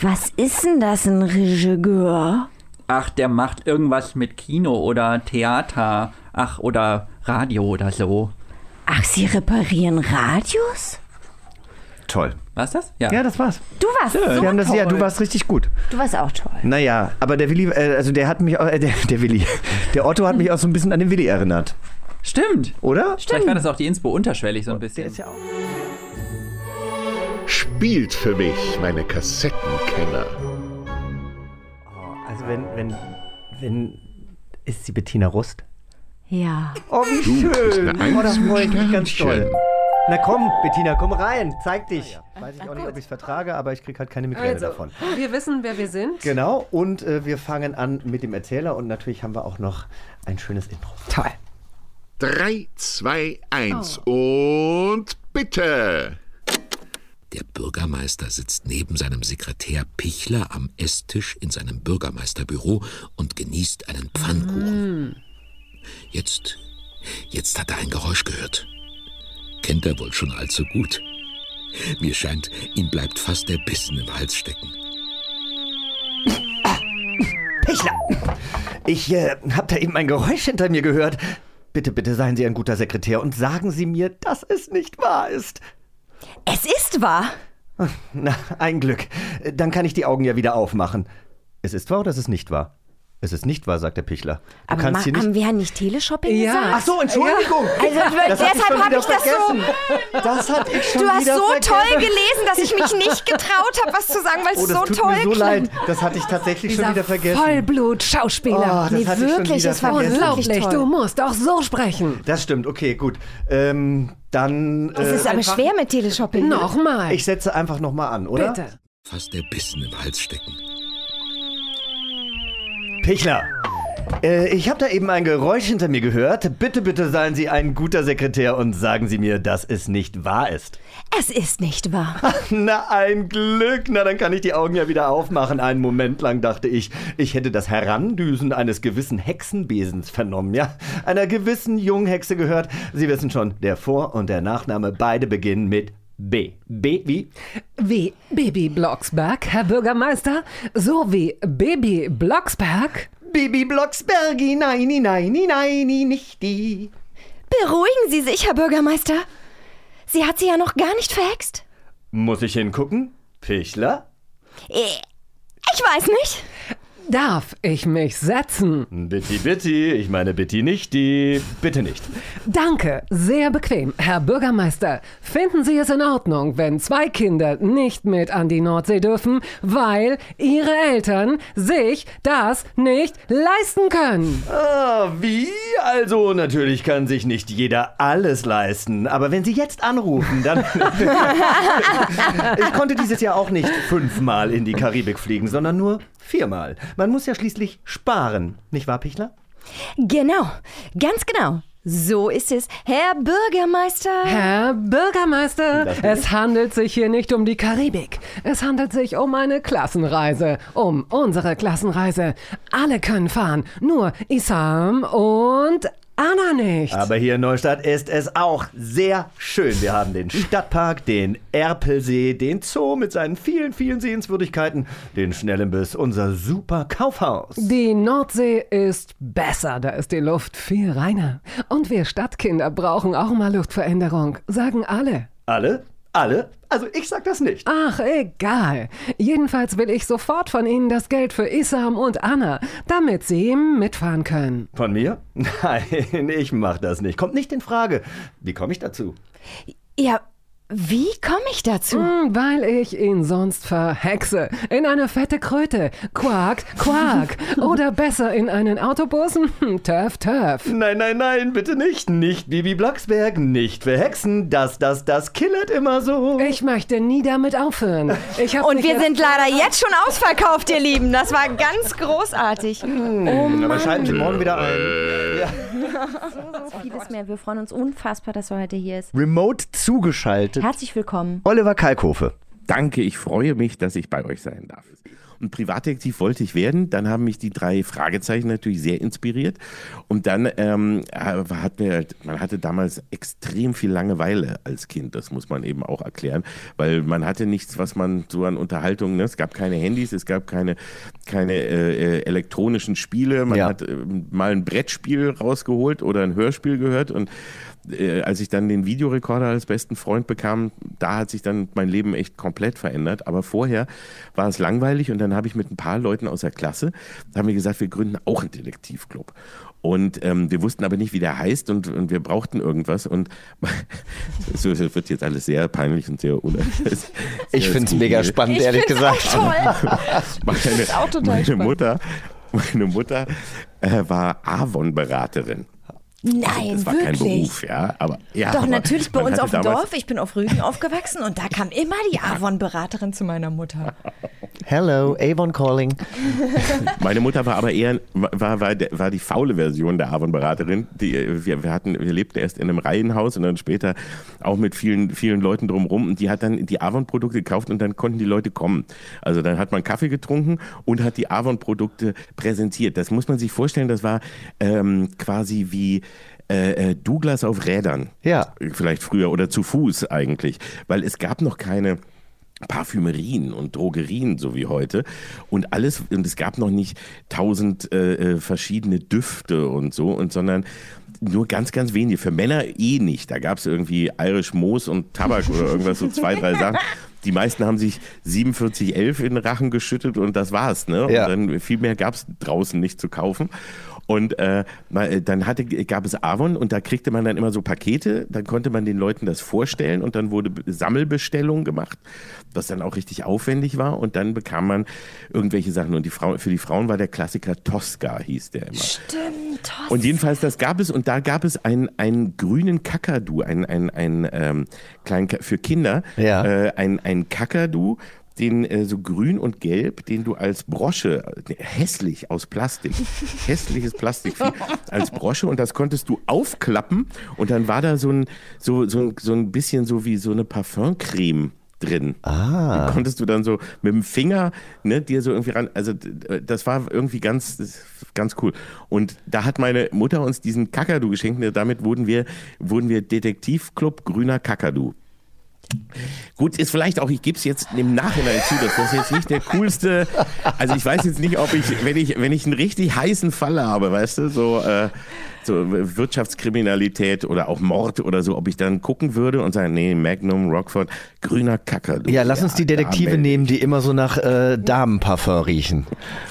H: Was ist denn das, ein Regisseur?
I: Ach, der macht irgendwas mit Kino oder Theater. Ach, oder Radio oder so.
H: Ach, Sie reparieren Radios?
E: Toll.
I: War's das? Ja.
E: Ja, das war's.
H: Du warst so
E: Wir haben das, ja,
H: toll.
E: du warst richtig gut.
H: Du warst auch toll.
E: Naja, aber der Willi, äh, also der hat mich, auch, äh, der, der Willi, <laughs> der Otto hat mich auch so ein bisschen an den Willi erinnert.
I: Stimmt.
E: Oder?
I: Vielleicht war das auch die Inspo unterschwellig so ein bisschen.
E: ja auch.
B: spielt für mich, meine Kassettenkenner.
E: Also wenn, wenn, wenn, ist sie Bettina Rust?
H: Ja.
E: Oh, wie
B: Du bist
E: schön.
B: eine
E: Oh, da
B: Eins mit
E: freue ich mich ganz
B: Sternchen.
E: Na komm, Bettina, komm rein, zeig dich. Weiß ich auch nicht, ob ich es vertrage, aber ich krieg halt keine Migräne
J: Also,
E: davon.
J: wir wissen, wer wir sind.
E: Genau, und äh, wir fangen an mit dem Erzähler und natürlich haben wir auch noch ein schönes Intro.
J: Toll.
B: 3, 2, 1 und bitte.
K: Der Bürgermeister sitzt neben seinem Sekretär Pichler am Esstisch in seinem Bürgermeisterbüro und genießt einen Pfannkuchen. Jetzt, jetzt hat er ein Geräusch gehört. Kennt er wohl schon allzu gut. Mir scheint, ihm bleibt fast der Bissen im Hals stecken.
E: Pichler! Ich äh, hab da eben ein Geräusch hinter mir gehört. Bitte, bitte seien Sie ein guter Sekretär und sagen Sie mir, dass es nicht wahr ist.
H: Es ist wahr.
E: Na, ein Glück. Dann kann ich die Augen ja wieder aufmachen. Es ist wahr oder es ist nicht wahr? Es ist nicht wahr, sagt der Pichler. Du
H: Aber
E: kannst hier nicht.
H: haben wir ja nicht Teleshopping
J: Ja.
H: gesagt?
E: Ach so, Entschuldigung.
H: Also,
E: Das
H: deshalb
E: ich schon
H: hab
E: wieder
H: ich das so-
E: vergessen. Das hatte ich schon
H: Du hast
E: wieder
H: so
E: vergessen.
H: toll gelesen, dass ich mich nicht getraut habe, was zu sagen, weil
E: Oh,
H: es
E: das
H: so
E: tut
H: toll
E: mir so
H: klang.
E: leid. Das hatte ich tatsächlich schon wieder vergessen.
J: Vollblut-Schauspieler.
E: Oh, das
H: Nee, wirklich, es war unglaublich.
J: Du musst auch so sprechen.
E: Das stimmt, okay, gut. Ähm, dann.
H: Es
E: äh,
H: ist aber schwer mit Teleshopping.
J: Nochmal.
E: Ich setze einfach nochmal an, oder?
J: Bitte.
K: Fast der Bissen im Hals stecken.
E: Pichler. Äh, ich habe da eben ein Geräusch hinter mir gehört. Bitte, bitte seien Sie ein guter Sekretär und sagen Sie mir, dass es nicht wahr ist.
H: Es ist nicht wahr. <laughs>
E: Na, ein Glück. Na, dann kann ich die Augen ja wieder aufmachen. Einen Moment lang dachte ich, ich hätte das Herandüsen eines gewissen Hexenbesens vernommen, ja? Einer gewissen Junghexe gehört. Sie wissen schon, der Vor- und der Nachname beide beginnen mit B. B wie?
J: Wie Baby Blocksberg, Herr Bürgermeister? So wie Baby Blocksberg?
E: Bibi Blocksbergi, nein, nein, nein, nicht die.
H: Beruhigen Sie sich, Herr Bürgermeister. Sie hat sie ja noch gar nicht verhext.
E: Muss ich hingucken? Pichler?
H: Äh, Ich weiß nicht.
J: Darf ich mich setzen?
E: Bitti, bitti. Ich meine bitti nicht die. Bitte nicht.
J: Danke, sehr bequem. Herr Bürgermeister, finden Sie es in Ordnung, wenn zwei Kinder nicht mit an die Nordsee dürfen, weil ihre Eltern sich das nicht leisten können?
E: Ah, wie? Also, natürlich kann sich nicht jeder alles leisten. Aber wenn Sie jetzt anrufen, dann. <laughs> ich konnte dieses Jahr auch nicht fünfmal in die Karibik fliegen, sondern nur viermal. Man muss ja schließlich sparen, nicht wahr, Pichler?
H: Genau, ganz genau. So ist es, Herr Bürgermeister.
J: Herr Bürgermeister, es handelt sich hier nicht um die Karibik. Es handelt sich um eine Klassenreise. Um unsere Klassenreise. Alle können fahren, nur Isam und Anna nicht.
E: Aber hier in Neustadt ist es auch sehr schön. Wir haben den Stadtpark, den Erpelsee, den Zoo mit seinen vielen, vielen Sehenswürdigkeiten, den Schnellimbiss, unser super Kaufhaus.
J: Die Nordsee ist besser, da ist die Luft viel reiner. Und wir Stadtkinder brauchen auch mal Luftveränderung, sagen alle.
E: Alle? Alle? Also ich sag das nicht.
J: Ach, egal. Jedenfalls will ich sofort von Ihnen das Geld für Isam und Anna, damit Sie mitfahren können.
E: Von mir? <laughs> Nein, ich mach das nicht. Kommt nicht in Frage. Wie komme ich dazu?
H: Ja, wie komme ich dazu?
J: Hm, Weil ich ihn sonst verhexe. In eine fette Kröte. Quark, Quark. <laughs> Oder besser in einen Autobus. Hm, Töff, töff.
E: Nein, nein, nein, bitte nicht. Nicht Bibi Blocksberg, nicht verhexen. Das, das, das killert immer so.
J: Ich möchte nie damit aufhören.
H: Und wir sind leider jetzt schon ausverkauft, ihr Lieben. Das war ganz großartig.
E: Hm, aber schalten Sie morgen wieder ein. Ja.
H: Vieles mehr. Wir freuen uns unfassbar, dass er heute hier ist.
E: Remote zugeschaltet.
H: Herzlich willkommen.
E: Oliver Kalkofe.
L: Danke, ich freue mich, dass ich bei euch sein darf. Und Privatdetektiv wollte ich werden. Dann haben mich die drei Fragezeichen natürlich sehr inspiriert. Und dann ähm, hat mir, man hatte damals extrem viel Langeweile als Kind. Das muss man eben auch erklären, weil man hatte nichts, was man so an Unterhaltung. Ne? Es gab keine Handys, es gab keine keine äh, äh, elektronischen Spiele. Man
E: Ja.
L: hat äh, mal ein Brettspiel rausgeholt oder ein Hörspiel gehört und äh, als ich dann den Videorekorder als besten Freund bekam, da hat sich dann mein Leben echt komplett verändert. Aber vorher war es langweilig und dann habe ich mit ein paar Leuten aus der Klasse, da haben wir gesagt, wir gründen auch einen Detektivclub. Und ähm, wir wussten aber nicht, wie der heißt und, und wir brauchten irgendwas. Und <laughs> so wird jetzt alles sehr peinlich und sehr unangenehm. <laughs>
E: Ich find's mega spannend, Ich ehrlich gesagt. auch toll. <laughs>
L: meine,
E: auch total
L: meine. Mutter, meine Mutter äh, war Avon-Beraterin.
H: Nein,
L: das war
H: wirklich?
L: kein Beruf, ja. Aber, ja,
H: Doch,
L: aber
H: natürlich <laughs> bei uns auf dem Dorf. Ich bin auf Rügen aufgewachsen und da kam immer die <laughs> Avon-Beraterin zu meiner Mutter. <laughs>
E: Hello, Avon calling.
L: Meine Mutter war aber eher war, war, war die faule Version der Avon-Beraterin. Wir, wir, hatten, wir lebten erst in einem Reihenhaus und dann später auch mit vielen, vielen Leuten drumherum. Und die hat dann die Avon-Produkte gekauft und dann konnten die Leute kommen. Also dann hat man Kaffee getrunken und hat die Avon-Produkte präsentiert. Das muss man sich vorstellen, das war ähm, quasi wie äh, äh, Douglas auf Rädern.
E: Ja.
L: Vielleicht früher oder zu Fuß eigentlich. Weil es gab noch keine Parfümerien und Drogerien, so wie heute. Und alles, und es gab noch nicht tausend äh, äh, verschiedene Düfte und so, und sondern nur ganz, ganz wenige. Für Männer eh nicht. Da gab es irgendwie Irish Moos und Tabak oder irgendwas, so zwei, drei Sachen. Die meisten haben sich 4711 in den Rachen geschüttet und das war's. Ne?
E: Ja.
L: Und dann viel mehr gab es draußen nicht zu kaufen. Und äh, äh, dann hatte, gab es Avon und da kriegte man dann immer so Pakete, dann konnte man den Leuten das vorstellen und dann wurde Sammelbestellung gemacht, was dann auch richtig aufwendig war und dann bekam man irgendwelche Sachen und die Frau, für die Frauen war der Klassiker Tosca, hieß der immer.
H: Stimmt, toll.
L: Und jedenfalls, das gab es und da gab es einen, einen grünen Kakadu, einen, einen, einen ähm, kleinen, für Kinder,
E: Ja.
L: äh, ein, ein Kakadu, den äh, so grün und gelb, den du als Brosche, äh, hässlich aus Plastik, <laughs> hässliches Plastikvieh, als Brosche und das konntest du aufklappen und dann war da so ein, so, so, ein- so ein bisschen so wie so eine Parfumcreme drin.
E: Ah.
L: Die konntest du dann so mit dem Finger, ne, dir so irgendwie ran, also das war irgendwie ganz, ganz cool. Und da hat meine Mutter uns diesen Kakadu geschenkt, und damit wurden wir, wurden wir Detektivclub Grüner Kakadu. Gut, ist vielleicht auch, ich gebe es jetzt im Nachhinein zu, dass das jetzt nicht der coolste, also ich weiß jetzt nicht, ob ich, wenn ich, wenn ich einen richtig heißen Fall habe, weißt du, so, äh, so Wirtschaftskriminalität oder auch Mord oder so, ob ich dann gucken würde und sagen, nee, Magnum, Rockford, grüner Kakadu.
E: Ja, lass uns die Detektive
L: Amen.
E: nehmen, die immer so nach äh, Damenparfum riechen.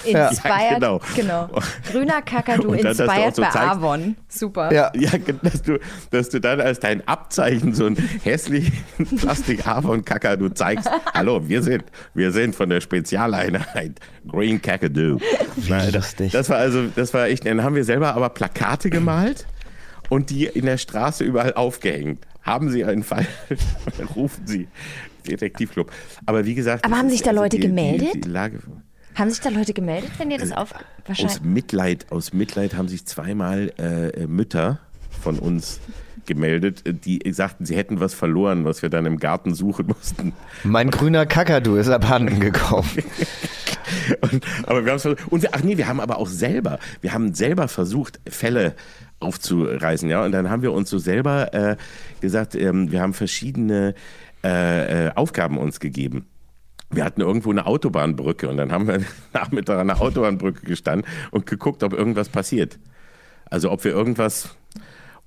H: Inspired,
L: Ja, genau.
H: genau. Grüner Kakadu,
L: Und dann,
H: inspired
L: so
H: bei
L: zeigst-
H: Avon. Super.
E: Ja.
L: Ja, dass du, dass du dann als dein Abzeichen so ein hässlichen plastik avon kakadu zeigst. Hallo, wir sind, wir sind von der Spezialeinheit Green Kakadu. Nein, das, das war also, das war echt, dann haben wir selber aber Plakate gemalt und die in der Straße überall aufgehängt. Haben Sie einen Fall, <laughs> rufen Sie Detektivclub. Aber wie gesagt.
H: Aber haben sich da
L: also
H: Leute
L: die,
H: gemeldet?
L: Die, die Lage,
H: Haben sich da Leute gemeldet, wenn ihr das auf... Wahrscheinlich.
L: aus Mitleid, aus Mitleid haben sich zweimal äh, Mütter von uns gemeldet, die sagten, sie hätten was verloren, was wir dann im Garten suchen mussten.
E: Mein grüner Kakadu ist abhanden gekommen. <laughs>
L: Und, aber wir haben und wir, ach nee, wir haben aber auch selber, wir haben selber versucht, Fälle aufzureißen, ja. Und dann haben wir uns so selber äh, gesagt, ähm, wir haben verschiedene äh, äh, Aufgaben uns gegeben. Wir hatten irgendwo eine Autobahnbrücke und dann haben wir <laughs> Nachmittag an der Autobahnbrücke gestanden und geguckt, ob irgendwas passiert. Also ob wir irgendwas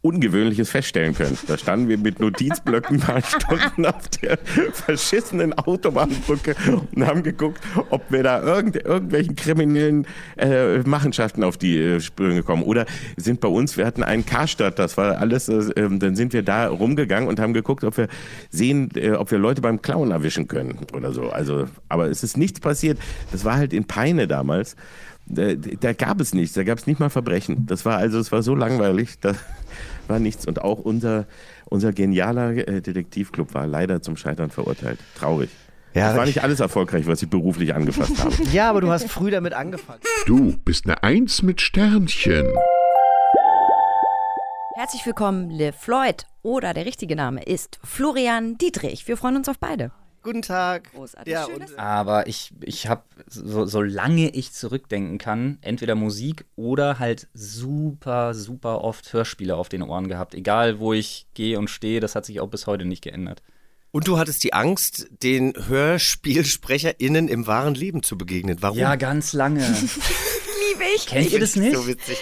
L: Ungewöhnliches feststellen können. Da standen wir mit Notizblöcken <laughs> paar Stunden auf der verschissenen Autobahnbrücke und haben geguckt, ob wir da irgend, irgendwelchen kriminellen äh, Machenschaften auf die äh, Sprünge kommen. Oder sind bei uns, wir hatten einen Karstadt, das war alles, äh, ähm, dann sind wir da rumgegangen und haben geguckt, ob wir sehen, äh, ob wir Leute beim Klauen erwischen können oder so. Also, aber es ist nichts passiert. Das war halt in Peine damals. Da, da gab es nichts, da gab es nicht mal Verbrechen. Das war also, es war so langweilig, da war nichts. Und auch unser, unser genialer äh, Detektivclub war leider zum Scheitern verurteilt. Traurig.
E: Ja,
L: das war
E: ich-
L: nicht alles erfolgreich, was ich beruflich angefasst habe. <laughs>
E: Ja, aber du hast früh damit angefangen.
B: Du bist eine Eins mit Sternchen.
H: Herzlich willkommen, Liv Floyd. Oder der richtige Name ist Florian Dietrich. Wir freuen uns auf beide.
E: Guten Tag.
H: Großartig.
E: Ja,
H: Schön,
E: und-
M: Aber ich, ich habe, so, solange ich zurückdenken kann, entweder Musik oder halt super, super oft Hörspiele auf den Ohren gehabt. Egal, wo ich gehe und stehe, das hat sich auch bis heute nicht geändert.
N: Und du hattest die Angst, den HörspielsprecherInnen im wahren Leben zu begegnen. Warum?
M: Ja, ganz lange. <laughs>
H: Liebe ich.
M: Kennt ihr das nicht?
N: So witzig.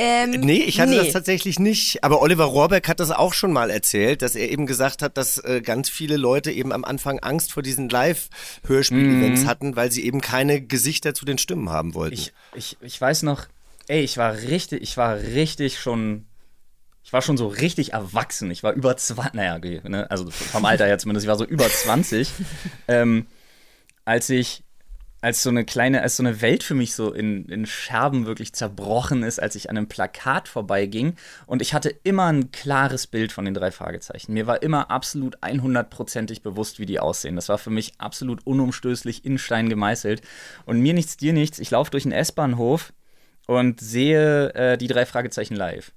H: Ähm,
N: Nee, ich hatte
H: nee.
N: das tatsächlich nicht. Aber Oliver Rohrbeck hat das auch schon mal erzählt, dass er eben gesagt hat, dass äh, ganz viele Leute eben am Anfang Angst vor diesen Live-Hörspiel-Events
M: Mhm.
N: hatten, weil sie eben keine Gesichter zu den Stimmen haben wollten.
M: Ich, ich, ich weiß noch, ey, ich war richtig, ich war richtig schon, ich war schon so richtig erwachsen. Ich war über 20, naja, okay, ne? also vom Alter her zumindest, ich war so über 20, <laughs> ähm, als ich, als so eine kleine, als so eine Welt für mich so in, in Scherben wirklich zerbrochen ist, als ich an einem Plakat vorbeiging und ich hatte immer ein klares Bild von den drei Fragezeichen. Mir war immer absolut 100%ig bewusst, wie die aussehen. Das war für mich absolut unumstößlich in Stein gemeißelt. Und mir nichts, dir nichts, ich laufe durch den S-Bahnhof und sehe äh, die drei Fragezeichen live.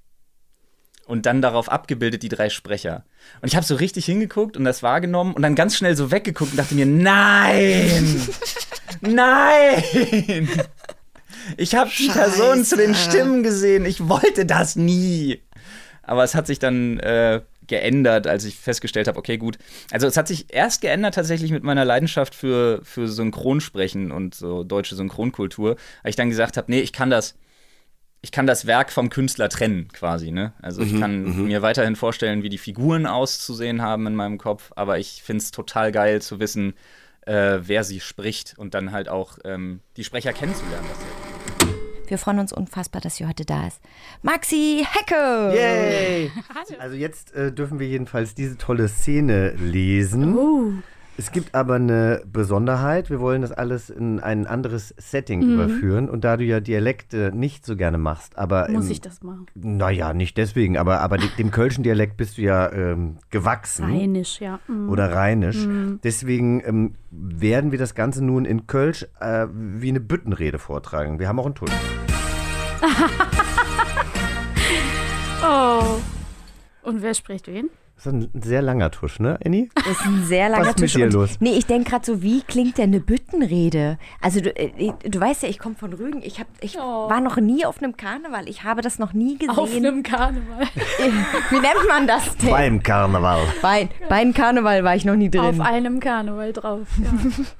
M: Und dann darauf abgebildet die drei Sprecher. Und ich habe so richtig hingeguckt und das wahrgenommen und dann ganz schnell so weggeguckt und dachte mir, nein! <laughs> nein! Ich habe die Person zu den Stimmen gesehen. Ich wollte das nie. Aber es hat sich dann äh, geändert, als ich festgestellt habe, okay, gut. Also es hat sich erst geändert tatsächlich mit meiner Leidenschaft für, für Synchronsprechen und so deutsche Synchronkultur, weil ich dann gesagt habe, nee, ich kann das, ich kann das Werk vom Künstler trennen, quasi, ne? Also ich
N: Mhm,
M: kann
N: mhm.
M: mir weiterhin vorstellen, wie die Figuren auszusehen haben in meinem Kopf, aber ich finde es total geil zu wissen, äh, wer sie spricht und dann halt auch ähm, die Sprecher kennenzulernen.
H: Wir freuen uns unfassbar, dass sie heute da ist. Maxi Hecke!
E: Yay! <laughs> Also jetzt äh, dürfen wir jedenfalls diese tolle Szene lesen.
O: Oh.
E: Es gibt aber eine Besonderheit. Wir wollen das alles in ein anderes Setting
O: Mhm.
E: überführen. Und da du ja Dialekte nicht so gerne machst, aber.
O: Muss
E: im-
O: ich das machen?
E: Naja, nicht deswegen, aber, aber de- dem kölschen Dialekt bist du ja ähm, gewachsen.
O: Rheinisch, ja. Mhm.
E: Oder rheinisch.
O: Mhm.
E: Deswegen ähm, werden wir das Ganze nun in Kölsch äh, wie eine Büttenrede vortragen. Wir haben auch einen Tusch. <laughs>
O: Oh. Und wer spricht wen?
E: Das ist ein sehr langer Tusch, ne, Annie?
H: Das ist ein sehr langer
E: Was ist mit dir
H: Und-
E: los?
H: Nee, ich denke gerade so, wie klingt denn eine Büttenrede? Also du, äh, du weißt ja, ich komme von Rügen. Ich, hab, ich war noch nie auf einem Karneval. Ich habe das noch nie gesehen.
O: Auf einem Karneval. <laughs>
H: Wie nennt man das denn?
E: Beim Karneval.
H: Bei, bei einem Karneval war ich noch nie drin.
O: Auf einem Karneval drauf. Ja. <laughs>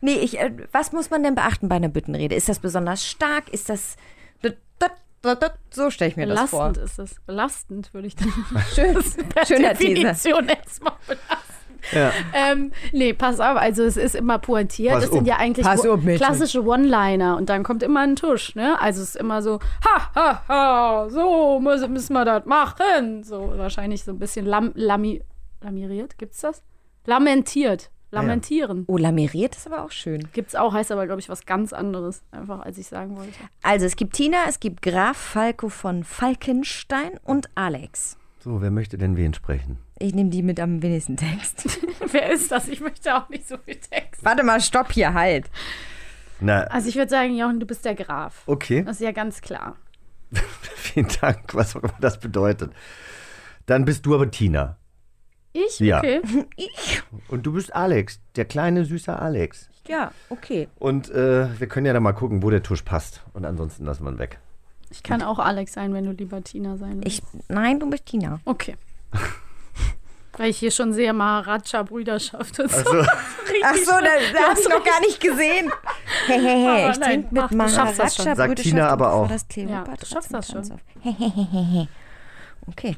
H: Nee, ich, äh, was muss man denn beachten bei einer Büttenrede? Ist das besonders stark? Ist das. So stelle ich mir das vor.
O: Belastend ist es. Belastend würde ich dann. <laughs>
H: Schön.
O: Per
H: Schöner.
O: Definition erstmal belastend.
E: Ja.
O: Ähm, nee, pass auf, also es ist immer pointiert.
H: Pass
O: das sind
H: auf.
O: ja eigentlich
H: Mädchen.
O: klassische One-Liner und dann kommt immer ein Tusch, ne? Also es ist immer so, ha, ha, ha, so müssen, müssen wir das machen. So wahrscheinlich so ein bisschen lam, lami, lamiriert, gibt's das? Lamentiert. Lamentieren.
H: Oh, lamiriert ist aber auch schön.
O: Gibt's auch, heißt aber, glaube ich, was ganz anderes, einfach als ich sagen wollte.
H: Also, es gibt Tina, es gibt Graf Falco von Falkenstein und Alex.
E: So, wer möchte denn wen sprechen?
H: Ich nehme die mit am wenigsten Text. <laughs>
O: Wer ist das? Ich möchte auch nicht so viel Text.
H: Warte mal, stopp hier, halt.
E: Na,
O: Also ich würde sagen, Jochen, du bist der Graf.
E: Okay.
O: Das ist ja ganz klar. <laughs>
E: vielen Dank, was auch immer das bedeutet. Dann bist du aber Tina.
O: Ich?
E: Ja.
O: Okay. <laughs>
H: Ich?
E: Und du bist Alex, der kleine, süße Alex.
H: Ja, okay.
E: Und äh, wir können ja dann mal gucken, wo der Tusch passt. Und ansonsten lassen wir ihn weg.
O: Ich kann auch Alex sein, wenn du lieber Tina sein willst.
H: Ich, nein, du bist Tina.
O: Okay. <laughs> Weil ich hier schon sehe, Maharaja-Brüderschaft und so.
H: Ach so, <laughs> das, das habe ich noch gar nicht gesehen. Hey, hey, hey,
O: Aber
H: ich
O: nein,
H: trinke mit
O: mach, du schaffst das schon.
H: Maharaja
E: Sagt Tina aber auch.
H: Das
O: Ja, du schaffst das schon.
H: Tanz auf. Hehehehe. Okay.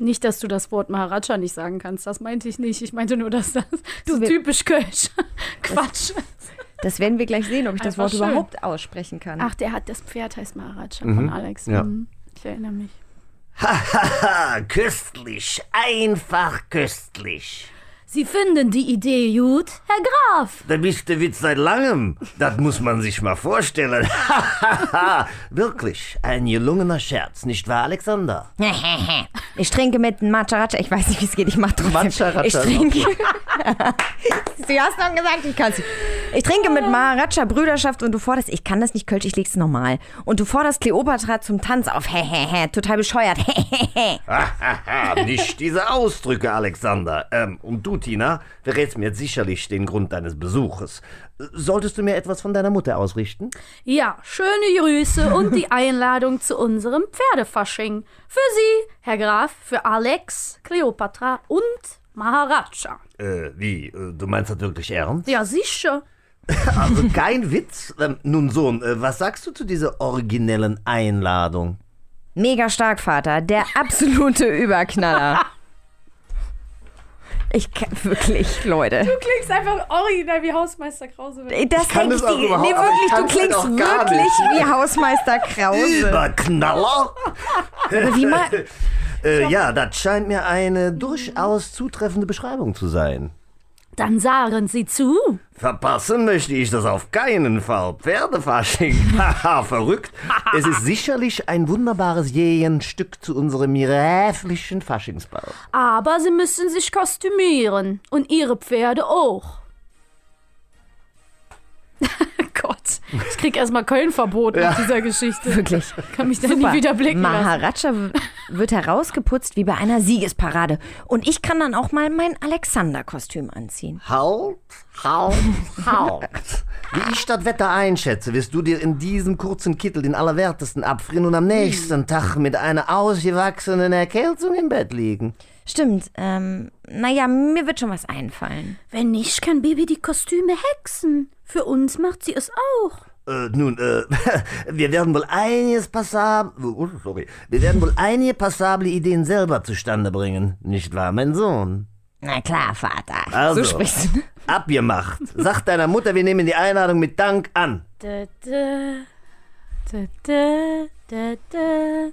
O: Nicht, dass du das Wort Maharaja nicht sagen kannst. Das meinte ich nicht. Ich meinte nur, dass das
H: Du,
O: so typisch Kölsch. <laughs> Quatsch.
H: Das werden wir gleich sehen, ob ich das
O: Einfach
H: Wort
O: schön.
H: überhaupt aussprechen kann.
O: Ach, der hat das Pferd heißt Maharaja
E: Mhm.
O: von Alex.
E: Ja.
O: Mhm. Ich erinnere mich.
P: Haha, köstlich, einfach köstlich.
O: Sie finden die Idee gut, Herr Graf.
P: Da bist der Witz seit langem. Das muss man sich mal vorstellen. <laughs> Wirklich, ein gelungener Scherz, nicht wahr, Alexander? <laughs>
H: Ich trinke mit Matcha Ich weiß nicht, wie es geht. Ich mache trotzdem.
P: Matcha-Ratscha
H: Ich trinke. <laughs> du hast noch gesagt, ich kann es. Ich trinke mit Maharaja Brüderschaft und du forderst, ich kann das nicht Kölsch, ich leg's normal. Und du forderst Kleopatra zum Tanz auf. Hehehe, total bescheuert.
P: Nicht diese Ausdrücke, Alexander. Ähm, und du, Tina, verrätst mir jetzt sicherlich den Grund deines Besuches. Solltest du mir etwas von deiner Mutter ausrichten?
O: Ja, schöne Grüße und die <laughs> Einladung zu unserem Pferdefasching. Für Sie, Herr Graf, für Alex, Kleopatra und Maharaja.
P: Äh, wie? Äh, Du meinst das wirklich ernst?
O: Ja, sicher. <laughs>
P: Also kein Witz? Ähm, nun, Sohn, äh, was sagst du zu dieser originellen Einladung?
H: Mega stark, Vater. Der absolute Überknaller. <laughs> Ich kann wirklich, Leute.
O: Du klingst einfach original wie Hausmeister Krause.
H: Das ich, die, nee, wirklich, du klingst wirklich wie Hausmeister Krause.
E: Überknaller?
H: Wie mal, <laughs>
E: Äh, ja, das scheint mir eine durchaus zutreffende Beschreibung zu sein.
O: Dann sagen Sie zu.
E: Verpassen möchte ich das auf keinen Fall. Pferdefasching. <laughs> Haha, verrückt. Es ist sicherlich ein wunderbares Jähenstück zu unserem gräflichen Faschingsball.
O: Aber Sie müssen sich kostümieren. Und Ihre Pferde auch. <laughs> Gott, ich krieg erstmal Köln-Verbot nach dieser Geschichte.
H: Wirklich.
O: Kann mich da nie wieder blicken lassen.
H: Maharaja wird herausgeputzt wie bei einer Siegesparade. Und ich kann dann auch mal mein Alexander-Kostüm anziehen.
E: Halt, halt, halt. Wie ich das Wetter einschätze, wirst du dir in diesem kurzen Kittel den Allerwertesten abfrieren und am nächsten Tag mit einer ausgewachsenen Erkältung im Bett liegen.
H: Stimmt, ähm, naja, mir wird schon was einfallen.
O: Wenn nicht, kann Baby die Kostüme hexen. Für uns macht sie es auch.
E: Äh, nun, äh, <laughs> wir werden wohl einiges passable, oh, sorry, wir werden wohl einige passable Ideen selber zustande bringen, nicht wahr, mein Sohn?
H: Na klar, Vater.
E: Also,
H: So sprichst du.
E: abgemacht. Sag deiner Mutter, wir nehmen die Einladung mit Dank an.
O: Da, da, da, da, da, da.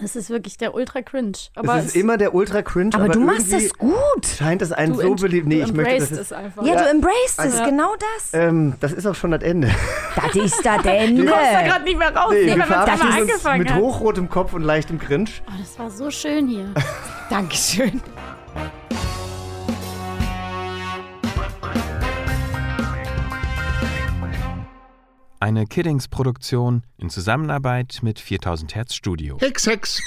O: Das ist wirklich der ultra cringe. Aber
Q: es ist immer der ultra cringe.
H: Aber du machst das gut.
Q: Scheint es einen
O: Du
Q: so beliebt. Nee,
O: du
Q: ich möchte, dass
O: embraced
Q: es,
O: es einfach.
H: Ja, du embraced es,
O: Ja.
H: genau das.
Q: ähm, das ist auch schon das Ende. <laughs>
H: Das ist das Ende.
O: Du kommst da gerade nicht mehr raus,
Q: Nee,
O: wenn
Q: wir verabschieden uns
O: angefangen
Q: mit
O: hat.
Q: hochrotem Kopf und leichtem Cringe.
O: Oh, das war so schön hier. <laughs>
H: Dankeschön.
R: Eine Kiddings-Produktion in Zusammenarbeit mit 4000 Hertz Studio.
B: Hex, Hex.